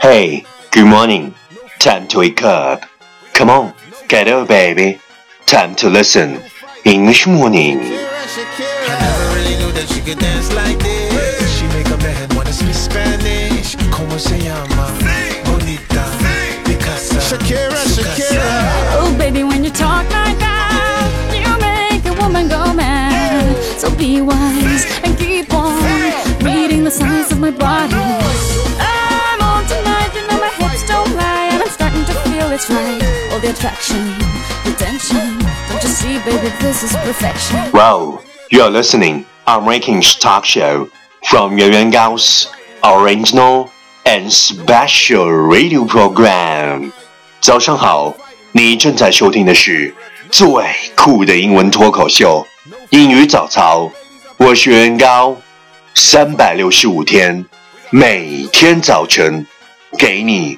Hey, good morning. Time to wake up. Come on, get up, baby. Time to listen. English morning. She could dance like this. She make a man wanna speak Spanish. Como se llama? it's right. All the attraction, the tension. Don't you see, baby, this is perfection. Wow, you're listening on Rankings Talk Show from Yuan Yuan Gao's original and special radio program. 早上好，你正在收听的是最酷的英文脱口秀《英语早操》，我是袁高，三百六十五天，每天早晨给你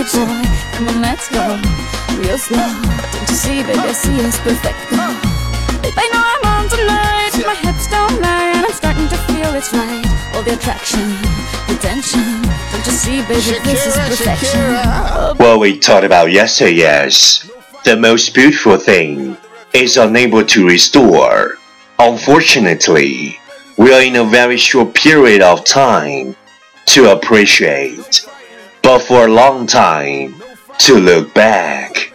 you, boy. Come on, let's go real slow. Don't you see, baby, I see it's perfect. Babe, I know I'm on tonight, my hips don't lie, and I'm starting to feel it's right. All the attraction, the tension. Don't you see, baby, this is Shakira, perfection. Shakira. What we talked about yesterday yes. the most beautiful thing is unable to restore. Unfortunately, we are in a very short period of time to appreciate, but for a long time to look back.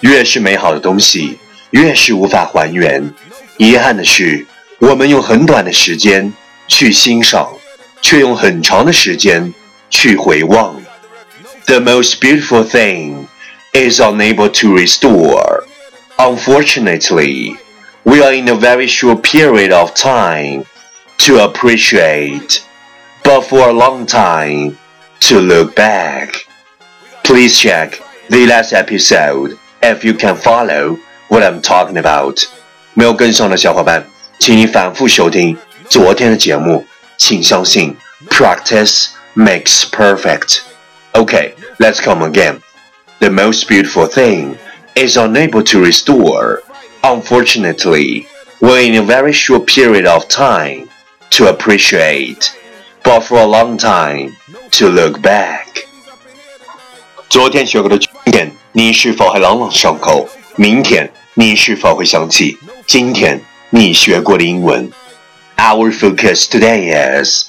越是美好的东西，越是无法还原。遗憾的是，我们用很短的时间去欣赏，却用很长的时间去回望。The most beautiful thing is unable to restore. Unfortunately, we are in a very short period of time to appreciate, but for a long time to look back. Please check the last episode if you can follow what I'm talking about. 没有跟上的小伙伴，请你反复收听昨天的节目。请相信，practice makes perfect. Okay, let's come again. The most beautiful thing is unable to restore. Unfortunately, we're in a very short period of time to appreciate, but for a long time to look back. 昨天学过的句点，你是否还朗朗上口？明天你是否会想起今天你学过的英文？Our focus today is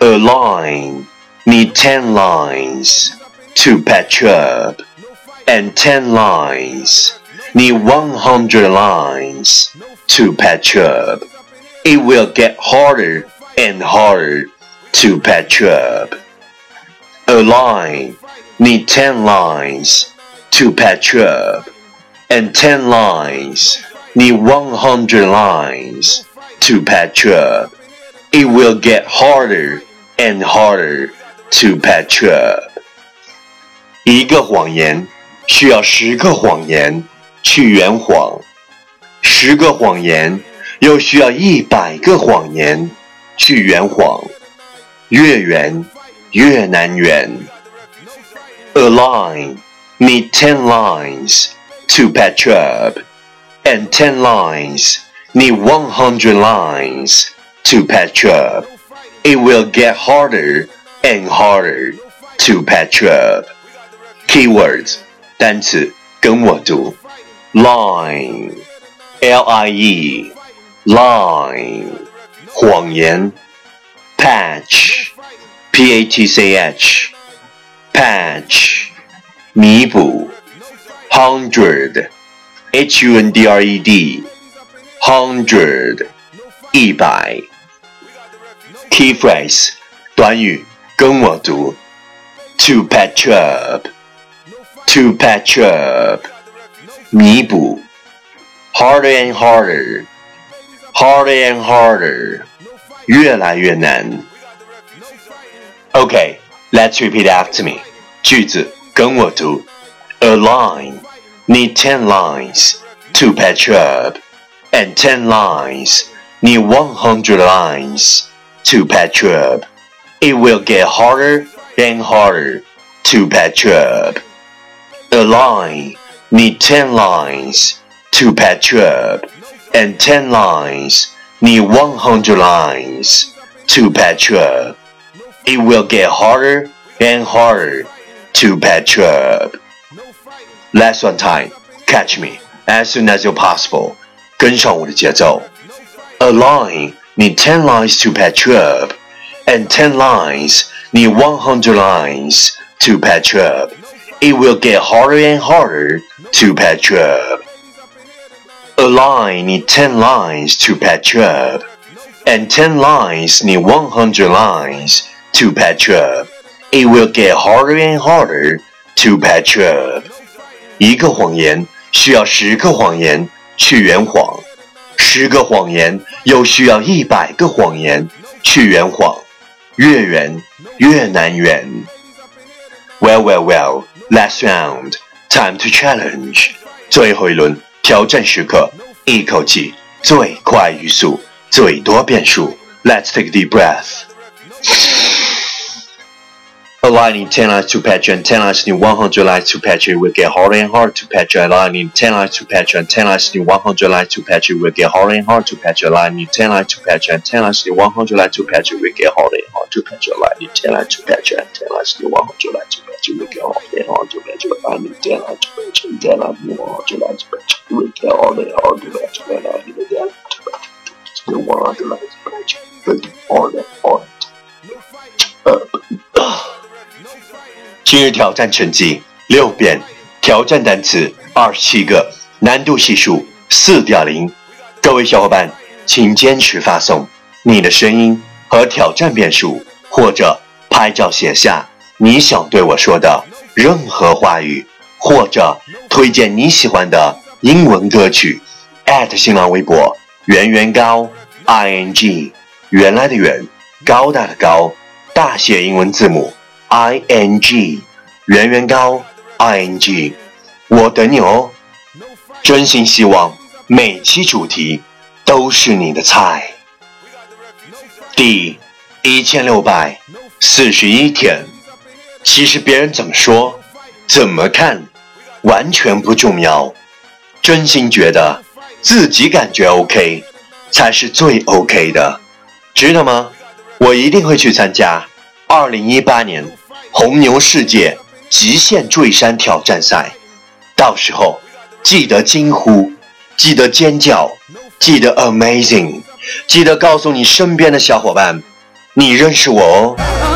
a line. Need 10 lines to patch up, and 10 lines. Need 100 lines to patch up. It will get harder and harder to patch up. A line need 10 lines to patch up, and 10 lines need 100 lines to patch up. It will get harder and harder to patch up. 一个谎言需要十个谎言去圆谎，十个谎言又需要一百个谎言去圆谎， 越圆越难圆。A line need ten lines to patch up, and ten lines need one hundred lines to patch up. It will get harder and harder to patch up. Keywords 单词跟我读，line l i e line 谎言，patch p a t c h patch 弥补，hundred h u n d r e d hundred 一百。Key phrase 短语跟我读，to patch up。to patch up 弥补，harder and harder harder and harder 越来越难 Okay, let's repeat after me. 句子跟我读。A line need ten lines to patch up, and ten lines need one hundred lines to patch up. It will get harder and harder to patch up. A line need ten lines to patch up, and ten lines need one hundred lines to patch up. It will get harder and harder to patch up. Last one time, catch me as soon as you're possible. 跟上我的节奏。A line need ten lines to patch up, and ten lines need one hundred lines to patch up. It will get harder and harder to patch up. A line need ten lines to patch up, and ten lines need one hundred lines to patch up. It will get harder and harder to patch up. 一个谎言需要十个谎言去圆谎，十个谎言又需要一百个谎言去圆谎，越圆越难圆。Well, well, well. Last round, time to challenge. 最后一轮挑战时刻，一口气最快语速，最多变数。Let's take a deep breath. Aligning 10 lines to patch and 10 lines need 100 lines to patch it will get harder and harder to patch aligning 10 lines to patch and 10 lines need 100 lines to patch it will get harder and harder to patch aligning 10 lines to patch and 10 lines need 100 lines to patch it will get harder and harder to patch aligning 10 lines to patch and 10 lines need 100 lines to patch it will get harder and harder to patch aligning 10 lines to patch and 10 lines need 100 lines to patch will get harder and harder to patch 今日挑战成绩六遍，挑战单词二十七个，难度系数四点零。各位小伙伴，请坚持发送你的声音和挑战遍数，或者拍照写下你想对我说的任何话语，或者推荐你喜欢的英文歌曲。at 新浪微博圆圆高 i n g 原来的圆高大的高大写英文字母。I n g，圆圆高 i n g，我等你哦。真心希望每期主题都是你的菜。第一千六百四十一天，其实别人怎么说、怎么看，完全不重要。真心觉得自己感觉 OK，才是最 OK 的，知道吗？我一定会去参加二零一八年。红牛世界极限坠山挑战赛，到时候记得惊呼，记得尖叫，记得 amazing，记得告诉你身边的小伙伴，你认识我哦。Yeah,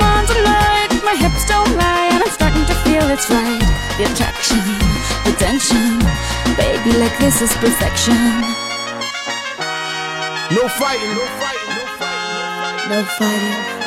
tonight. My hips don't lie, and I'm starting to feel it's right. The attraction, the tension, baby, like this is perfection. No fighting, no fighting, no fighting. No fighting.